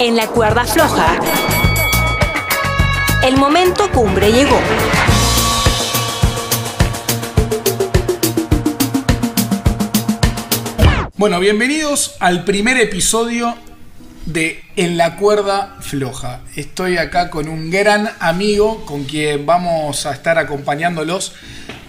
En la cuerda floja, el momento cumbre llegó. Bueno, bienvenidos al primer episodio de En la cuerda floja. Estoy acá con un gran amigo con quien vamos a estar acompañándolos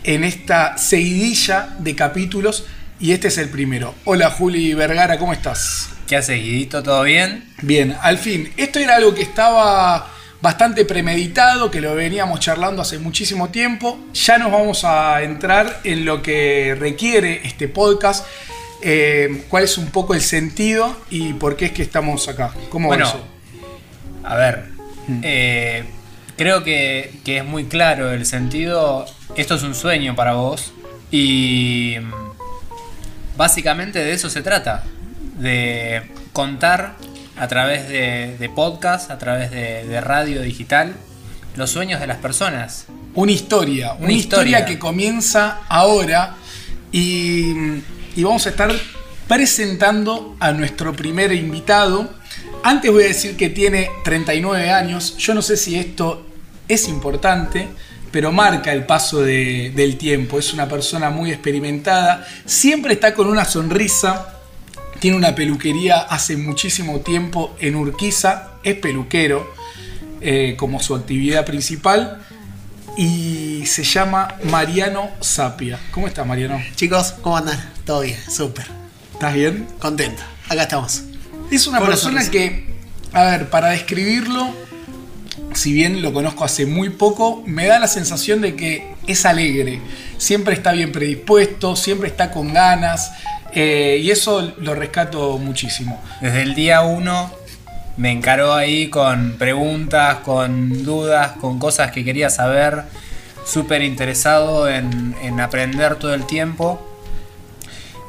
en esta seguidilla de capítulos y este es el primero. Hola Juli Vergara, ¿cómo estás? ¿Qué haces, Guidito? ¿Todo bien? Bien, al fin. Esto era algo que estaba bastante premeditado, que lo veníamos charlando hace muchísimo tiempo. Ya nos vamos a entrar en lo que requiere este podcast, eh, cuál es un poco el sentido y por qué es que estamos acá. ¿Cómo Bueno, va eso? A ver, eh, creo que, que es muy claro el sentido. Esto es un sueño para vos y mm, básicamente de eso se trata. De contar a través de, de podcast, a través de, de radio digital, los sueños de las personas. Una historia, una, Una historia. historia. que comienza ahora y, y vamos a estar presentando a nuestro primer invitado. Antes voy a decir que tiene 39 años, yo no sé si esto es importante, pero marca el paso de- del tiempo, es una persona muy experimentada, siempre está con una sonrisa, tiene una peluquería hace muchísimo tiempo en Urquiza, es peluquero eh, como su actividad principal y se llama Mariano Sapia. ¿Cómo estás, Mariano? Chicos, ¿cómo andan? Todo bien, súper. ¿Estás bien? Contento. Acá estamos. Es una persona que, a ver, para describirlo, si bien lo conozco hace muy poco, me da la sensación de que es alegre, siempre está bien predispuesto, siempre está con ganas, eh, y eso lo rescato muchísimo. Desde el día uno me encaró ahí con preguntas, con dudas, con cosas que quería saber. Súper interesado en, en aprender todo el tiempo.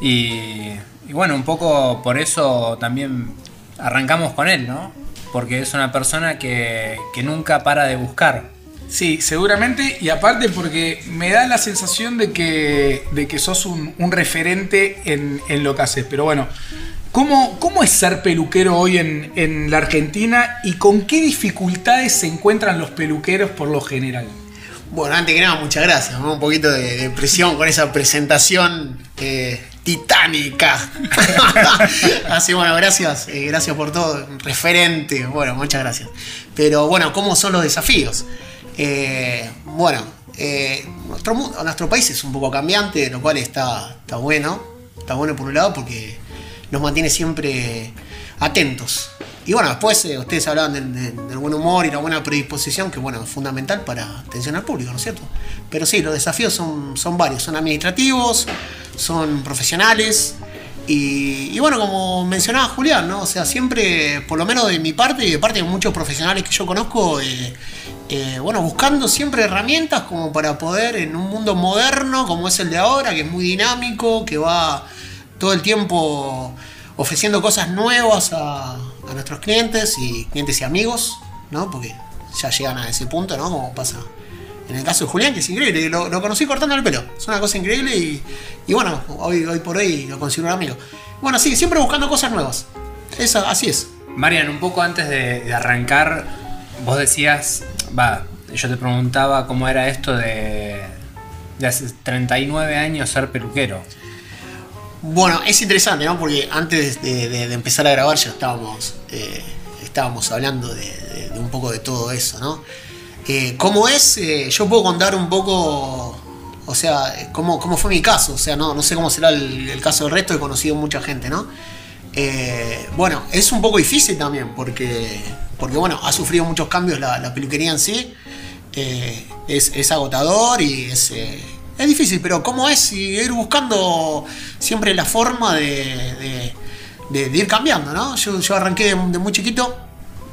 Y, y bueno, un poco por eso también arrancamos con él, ¿no? Porque es una persona que, que nunca para de buscar. Sí, seguramente, y aparte porque me da la sensación de que, de que sos un, un referente en, en lo que haces. Pero bueno, ¿cómo, cómo es ser peluquero hoy en, en la Argentina y con qué dificultades se encuentran los peluqueros por lo general? Bueno, antes que nada, muchas gracias. ¿no? Un poquito de, de presión con esa presentación eh, titánica. Así, bueno, gracias. eh, gracias por todo. Referente. Bueno, muchas gracias. Pero bueno, ¿cómo son los desafíos? Eh, bueno, eh, nuestro, nuestro país es un poco cambiante, lo cual está, está bueno. Está bueno por un lado porque nos mantiene siempre atentos. Y bueno, después eh, ustedes hablaban del, buen humor y la buena predisposición, que bueno, es fundamental para atención al público, ¿no es cierto? Pero sí, los desafíos son, son varios, son administrativos, son profesionales. Y, y bueno, como mencionaba Julián, ¿no? O sea, siempre, por lo menos de mi parte y de parte de muchos profesionales que yo conozco, eh, eh, bueno, buscando siempre herramientas como para poder en un mundo moderno como es el de ahora, que es muy dinámico, que va todo el tiempo ofreciendo cosas nuevas a, a nuestros clientes y clientes y amigos, ¿no? Porque ya llegan a ese punto, ¿no? Como pasa en el caso de Julián, que es increíble, lo, conocí cortando el pelo, es una cosa increíble y, y bueno, hoy, hoy por hoy lo considero un amigo. Bueno, sí, siempre buscando cosas nuevas. Esa, así es. Marian, un poco antes de, de arrancar, vos decías, va, yo te preguntaba cómo era esto de, de hace 39 años ser peluquero. Bueno, es interesante, ¿no? Porque antes de, empezar a grabar ya estábamos, eh, estábamos hablando de, un poco de todo eso, ¿no? Eh, ¿Cómo es? Eh, yo puedo contar un poco, o sea, cómo, cómo fue mi caso. O sea, no, no sé cómo será el, caso del resto, he conocido mucha gente, ¿no? Bueno, es un poco difícil también, porque, porque bueno, ha sufrido muchos cambios la, la peluquería en sí. Es, es agotador y es, es difícil, pero ¿cómo es? Y ir buscando siempre la forma de, de- de- ir cambiando, ¿no? Yo, yo arranqué de, de muy chiquito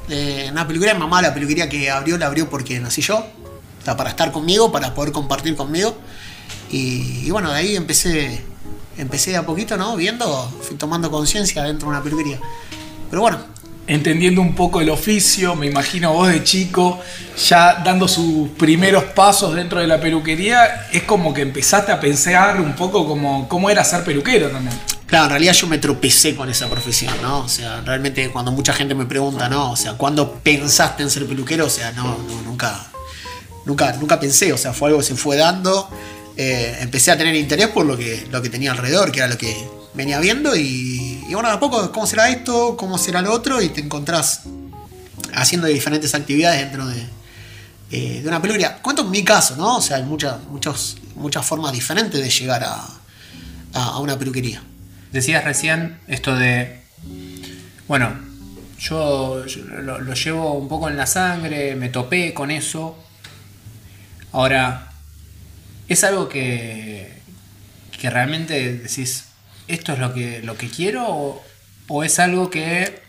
eh, en una peluquería, mi mamá la peluquería que abrió, la abrió porque nací yo, o sea, para estar conmigo, para poder compartir conmigo. Y, y bueno, de ahí empecé, empecé de a poquito, ¿no? Viendo, fui tomando conciencia dentro de una peluquería. Pero bueno, entendiendo un poco el oficio, me imagino vos de chico, ya dando sus primeros pasos dentro de la peluquería, es como que empezaste a pensar un poco como cómo era ser peluquero también. Claro, en realidad yo me tropecé con esa profesión, ¿no? O sea, realmente cuando mucha gente me pregunta, ¿no? O sea, ¿cuándo pensaste en ser peluquero? O sea, no, nunca, nunca, nunca pensé, o sea, fue algo que se fue dando. Eh, empecé a tener interés por lo que, lo que tenía alrededor, que era lo que venía viendo y, y bueno, a poco, ¿cómo será esto? ¿Cómo será lo otro? Y te encontrás haciendo diferentes actividades dentro de, eh, de una peluquería. Cuento en mi caso, ¿no? O sea, hay muchas, muchas, muchas formas diferentes de llegar a, a, una peluquería. Decías recién esto de, bueno, yo, yo lo, lo llevo un poco en la sangre, me topé con eso. Ahora, ¿es algo que, que realmente decís, esto es lo que, lo que quiero? O, es algo que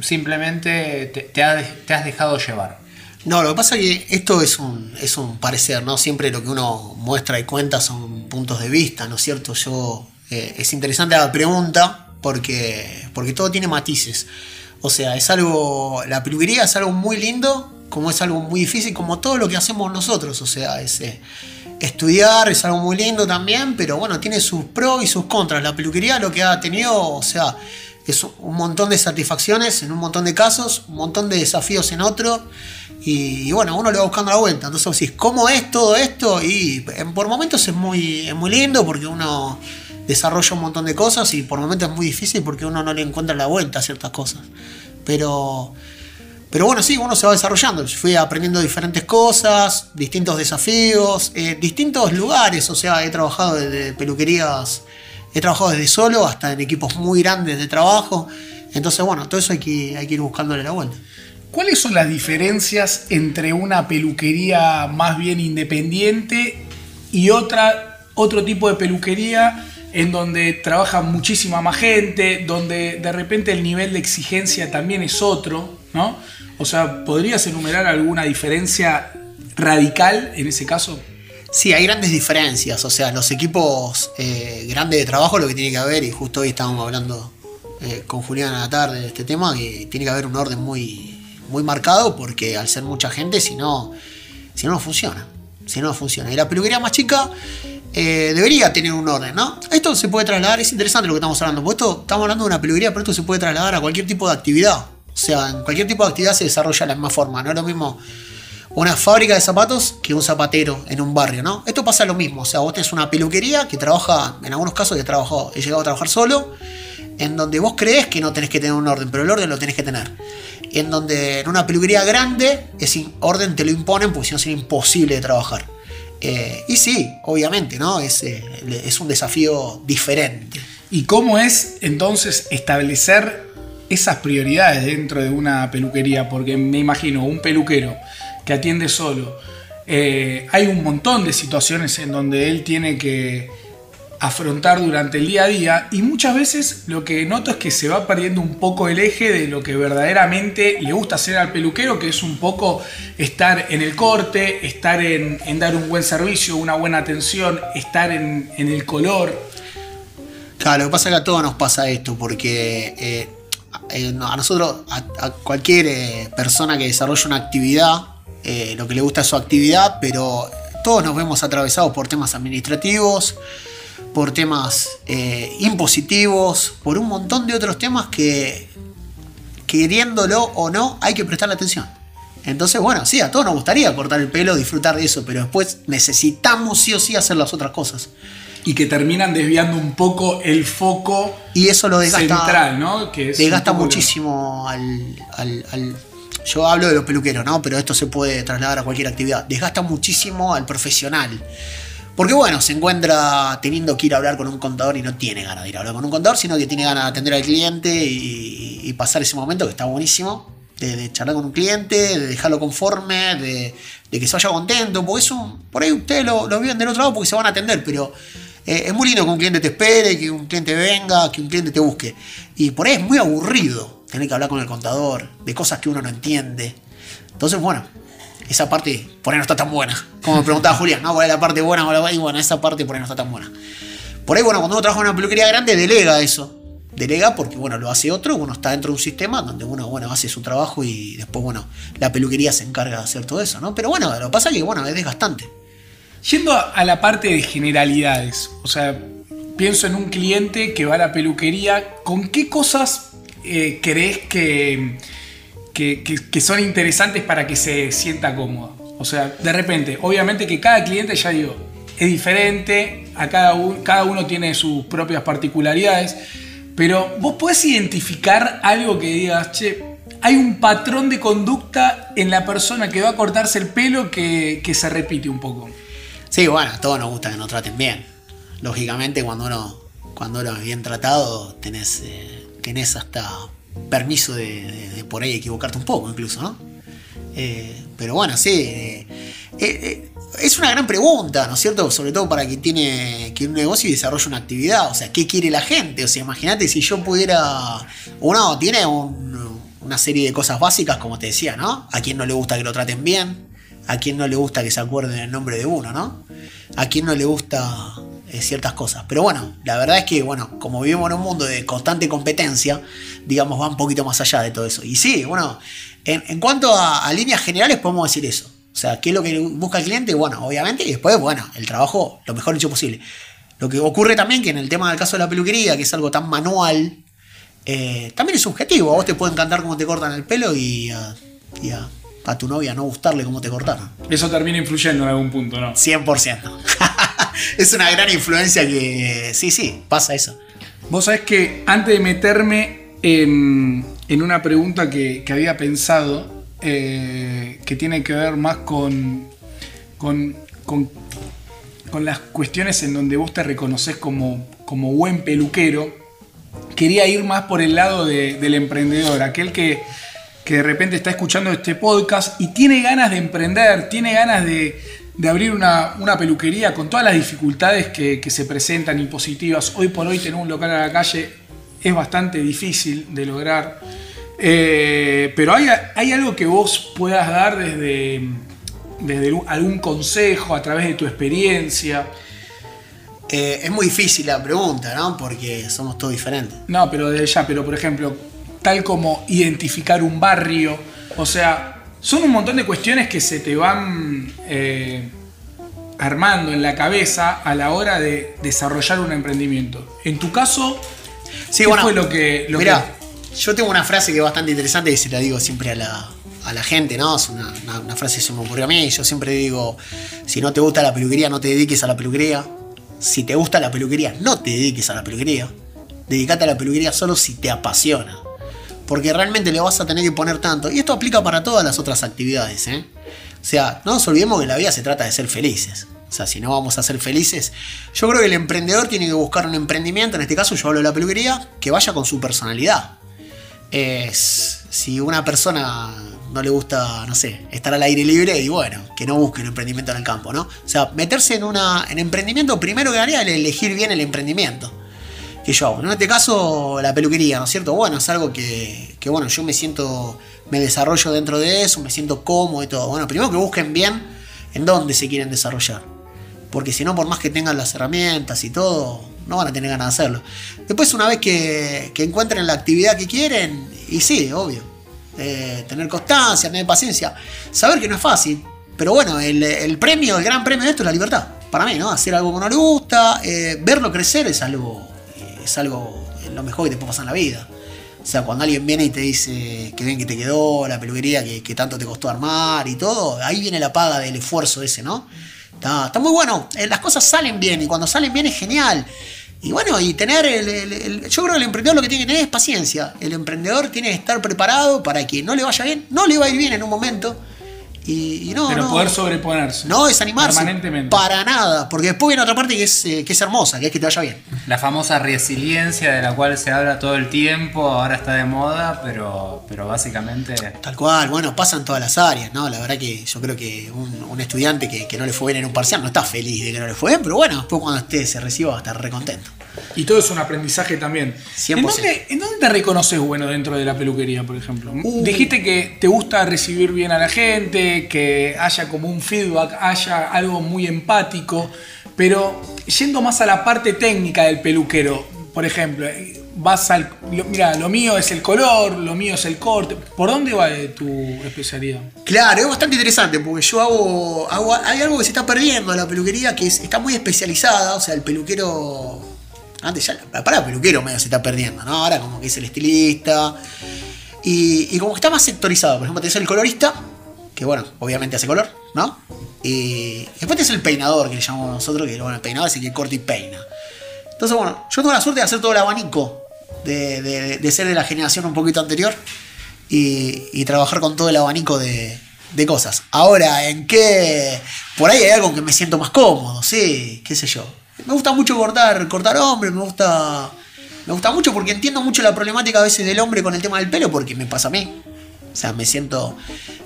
simplemente te, te te has dejado llevar? No, lo que pasa es que esto es un, es un parecer, ¿no? Siempre lo que uno muestra y cuenta son puntos de vista, ¿no es cierto? Yo, eh, es interesante la pregunta porque, porque todo tiene matices. O sea, es algo, la peluquería es algo muy lindo, como es algo muy difícil, como todo lo que hacemos nosotros. O sea, es, eh, estudiar es algo muy lindo también, pero bueno, tiene sus pros y sus contras. La peluquería lo que ha tenido, o sea, es un montón de satisfacciones en un montón de casos, un montón de desafíos en otro. Y, bueno, uno le va buscando la vuelta. Entonces ¿cómo es todo esto? Y por momentos es muy, es muy lindo porque uno desarrolla un montón de cosas y por momentos es muy difícil porque uno no le encuentra la vuelta a ciertas cosas. Pero, pero bueno, sí, uno se va desarrollando. Fui aprendiendo diferentes cosas, distintos desafíos, eh, distintos lugares. O sea, he trabajado desde peluquerías, he trabajado desde solo hasta en equipos muy grandes de trabajo. Entonces, bueno, todo eso hay que, hay que ir buscándole la vuelta. ¿Cuáles son las diferencias entre una peluquería más bien independiente y otra, otro tipo de peluquería en donde trabaja muchísima más gente, donde de repente el nivel de exigencia también es otro, ¿no? O sea, ¿podrías enumerar alguna diferencia radical en ese caso? Sí, hay grandes diferencias. O sea, los equipos eh, grandes de trabajo, lo que tiene que haber, y justo hoy estábamos hablando eh, con Julián a la tarde de este tema, que tiene que haber un orden muy, muy marcado, porque al ser mucha gente, si no, si no, funciona. Si no, no funciona. Y la peluquería más chica eh, debería tener un orden, ¿no? Esto se puede trasladar, es interesante lo que estamos hablando, porque esto, estamos hablando de una peluquería, pero esto se puede trasladar a cualquier tipo de actividad. O sea, en cualquier tipo de actividad se desarrolla de la misma forma. No es lo mismo una fábrica de zapatos que un zapatero en un barrio, ¿no? Esto pasa lo mismo, o sea, vos tenés una peluquería que trabaja, en algunos casos he, trabajado, he llegado a trabajar solo, en donde vos crees que no tenés que tener un orden, pero el orden lo tenés que tener. En donde en una peluquería grande, ese orden te lo imponen porque si no sería imposible de trabajar. Eh, y sí, obviamente, ¿no? Es, eh, es un desafío diferente. ¿Y cómo es entonces establecer esas prioridades dentro de una peluquería? Porque me imagino un peluquero que atiende solo, eh, hay un montón de situaciones en donde él tiene que afrontar durante el día a día y muchas veces lo que noto es que se va perdiendo un poco el eje de lo que verdaderamente le gusta hacer al peluquero, que es un poco estar en el corte, estar en, dar un buen servicio, una buena atención, estar en, el color. Claro, lo que pasa es que a todos nos pasa esto, porque eh, eh, a nosotros, a, cualquier eh, persona que desarrolla una actividad, lo que le gusta es su actividad, pero todos nos vemos atravesados por temas administrativos, por temas eh, impositivos, por un montón de otros temas que, queriéndolo o no, hay que prestarle atención. Entonces, bueno, sí, a todos nos gustaría cortar el pelo, disfrutar de eso, pero después necesitamos sí o sí hacer las otras cosas. y que terminan desviando un poco el foco Y eso lo desgasta, central, ¿no? Que es desgasta muchísimo al, al- al- Yo hablo de los peluqueros, ¿no? Pero esto se puede trasladar a cualquier actividad. Desgasta muchísimo al profesional. Porque bueno, se encuentra teniendo que ir a hablar con un contador y no tiene ganas de ir a hablar con un contador, sino que tiene ganas de atender al cliente y, pasar ese momento que está buenísimo. De, charlar con un cliente, de dejarlo conforme, de, que se vaya contento. Porque eso, por ahí ustedes lo, lo viven del otro lado porque se van a atender, pero eh, es muy lindo que un cliente te espere, que un cliente venga, que un cliente te busque. Y por ahí es muy aburrido tener que hablar con el contador de cosas que uno no entiende. Entonces, bueno, esa parte por ahí no está tan buena. Como me preguntaba Julián, ¿no? ¿Cuál es la parte buena? ¿Cuál es la- Y bueno, esa parte por ahí no está tan buena. Por ahí, bueno, cuando uno trabaja en una peluquería grande, delega eso. Delega porque, bueno, lo hace otro, uno está dentro de un sistema donde uno, bueno, hace su trabajo y después, bueno, la peluquería se encarga de hacer todo eso, ¿no? Pero bueno, lo que pasa es que, bueno, es desgastante. Yendo a, a la parte de generalidades, o sea, pienso en un cliente que va a la peluquería, ¿con qué cosas eh, crees que, que, son interesantes para que se sienta cómodo? O sea, de repente, obviamente que cada cliente, ya digo, es diferente, a cada, uno, cada uno tiene sus propias particularidades, pero vos podés identificar algo que digas, che, hay un patrón de conducta en la persona que va a cortarse el pelo que, que se repite un poco. Sí, bueno, a todos nos gusta que nos traten bien. Lógicamente, cuando uno, cuando uno es bien tratado, tenés, eh, tenés hasta permiso de, por ahí equivocarte un poco, incluso, ¿no? Eh, pero bueno, sí. eh, eh, es una gran pregunta, ¿no es cierto? Sobre todo para quien tiene que un negocio y desarrolla una actividad. O sea, ¿qué quiere la gente? O sea, imagínate si yo pudiera. Uno tiene un- una serie de cosas básicas, como te decía, ¿no? A quien no le gusta que lo traten bien, a quien no le gusta que se acuerden el nombre de uno, ¿no? A quien no le gusta eh, ciertas cosas. Pero bueno, la verdad es que, bueno, como vivimos en un mundo de constante competencia, digamos, va un poquito más allá de todo eso. Y sí, bueno, en, en cuanto a, a líneas generales podemos decir eso. O sea, ¿qué es lo que busca el cliente? Bueno, obviamente, y después, bueno, el trabajo lo mejor hecho posible. Lo que ocurre también que en el tema del caso de la peluquería, que es algo tan manual, eh, también es subjetivo. A vos te puede encantar cómo te cortan el pelo y a, y a- a tu novia no gustarle cómo te cortaron. Eso termina influyendo en algún punto, ¿no? 100%. es una gran influencia que... Sí, sí, pasa eso. Vos sabés que antes de meterme en, en una pregunta que, que había pensado, eh, que tiene que ver más con, con, con- con las cuestiones en donde vos te reconoces como, como buen peluquero, quería ir más por el lado de- del emprendedor, aquel que, que de repente está escuchando este podcast y tiene ganas de emprender, tiene ganas de, de abrir una, una peluquería con todas las dificultades que, que se presentan y positivas. Hoy por hoy tener un local a la calle es bastante difícil de lograr. Eh, pero hay, hay algo que vos puedas dar desde, desde algún consejo, a través de tu experiencia. Eh, es muy difícil la pregunta, ¿no? Porque somos todos diferentes. No, pero desde ya, pero por ejemplo, tal como identificar un barrio, o sea, son un montón de cuestiones que se te van eh, armando en la cabeza a la hora de desarrollar un emprendimiento. En tu caso, Sí, ¿qué bueno, fue lo que... Lo mirá, yo tengo una frase que es bastante interesante y se la digo siempre a la, a la gente, ¿no? Es una, una- una frase que se me ocurrió a mí. Yo siempre digo, si no te gusta la peluquería, no te dediques a la peluquería. Si te gusta la peluquería, no te dediques a la peluquería. Dedicate a la peluquería solo si te apasiona. Porque realmente le vas a tener que poner tanto. Y esto aplica para todas las otras actividades, ¿eh? O sea, no nos olvidemos que la vida se trata de ser felices. O sea, si no vamos a ser felices, yo creo que el emprendedor tiene que buscar un emprendimiento, en este caso yo hablo de la peluquería, que vaya con su personalidad. Es, si una persona no le gusta, no sé, estar al aire libre, y bueno, que no busque un emprendimiento en el campo, ¿no? O sea, meterse en una en emprendimiento, primero que haría es elegir bien el emprendimiento yo hago. En este caso, la peluquería, ¿no es cierto? Bueno, es algo que, bueno, yo me siento, me desarrollo dentro de eso, me siento cómodo y todo. Bueno, primero que busquen bien en dónde se quieren desarrollar. Porque si no, por más que tengan las herramientas y todo, no van a tener ganas de hacerlo. Después, una vez que, encuentren la actividad que quieren, y sí, obvio, eh, tener constancia, tener paciencia, saber que no es fácil. Pero bueno, el, premio, el gran premio de esto es la libertad. Para mí, ¿no? Hacer algo que no le gusta, eh, verlo crecer es algo, es algo lo mejor que te puede pasar en la vida. O sea, cuando alguien viene y te dice que bien que te quedó, la peluquería que, que tanto te costó armar y todo, ahí viene la paga del esfuerzo ese, ¿no? Está, está muy bueno, eh, las cosas salen bien y cuando salen bien es genial. Y bueno, y tener el- yo creo que el emprendedor lo que tiene que tener es paciencia. El emprendedor tiene que estar preparado para que no le vaya bien, no le va a ir bien en un momento. Y, y no, pero no, poder sobreponerse. no desanimarse Permanentemente. para nada, porque después viene otra parte que es, eh, que es hermosa, que es que te vaya bien. La famosa resiliencia de la cual se habla todo el tiempo, ahora está de moda, pero, pero básicamente Tal cual, bueno, pasa en todas las áreas, ¿no? La verdad que yo creo que un, un estudiante que, que no le fue bien en un parcial no está feliz de que no le fue bien, pero bueno, después cuando esté se reciba va a estar recontento. Y todo es un aprendizaje también. 100%. ¿En dónde, en dónde te reconoces bueno dentro de la peluquería, por ejemplo? Uh. Dijiste que te gusta recibir bien a la gente, que haya como un feedback, haya algo muy empático, pero yendo más a la parte técnica del peluquero, por ejemplo, vas al. mira, lo mío es el color, lo mío es el corte. ¿Por dónde va eh, tu especialidad? Claro, es bastante interesante porque yo hago, hago- hay algo que se está perdiendo en la peluquería que es- está muy especializada, o sea, el peluquero Antes ya palabra peluquero medio se está perdiendo, ¿no? Ahora como que es el estilista. Y, como que está más sectorizado. Por ejemplo, tenés el colorista, que bueno, obviamente hace color, ¿no? Y después tenés el peinador, que le llamamos nosotros, que bueno, el peinador es el que corta y peina. Entonces, bueno, yo tengo la suerte de hacer todo el abanico, de, ser de la generación un poquito anterior y, trabajar con todo el abanico de cosas. Ahora, ¿en qué? Por ahí hay algo que me siento más cómodo, sí, qué sé yo. Me gusta mucho cortar, cortar hombres, me gusta. Me gusta mucho porque entiendo mucho la problemática a veces del hombre con el tema del pelo, porque me pasa a mí. O sea, me siento.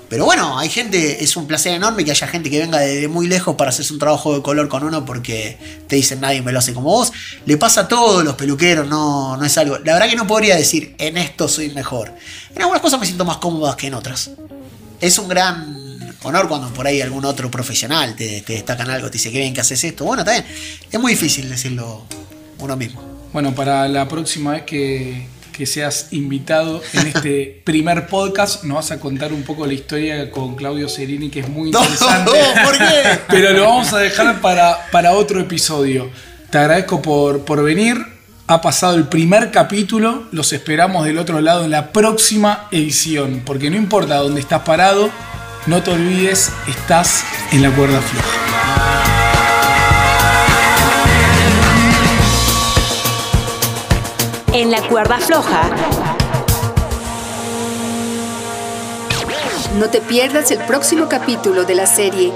Pero bueno, hay gente, es un placer enorme que haya gente que venga de, de muy lejos para hacerse un trabajo de color con uno porque te dicen nadie me lo hace como vos. Le pasa a todos los peluqueros, no, no es algo. La verdad que no podría decir en esto soy mejor. En algunas cosas me siento más cómodas que en otras. Es un gran honor cuando por ahí algún otro profesional te, te destacan algo, te dice que bien que haces esto. Bueno, está bien. Es muy difícil decirlo uno mismo. Bueno, para la próxima vez que, que seas invitado en este primer podcast, nos vas a contar un poco la historia con Claudio Serini, que es muy No, interesante. ¿por qué? Pero lo vamos a dejar para, para otro episodio. Te agradezco por, por venir. Ha pasado el primer capítulo. Los esperamos del otro lado en la próxima edición. Porque no importa dónde estás parado, no te olvides, estás en la cuerda floja. En la cuerda floja. No te pierdas el próximo capítulo de la serie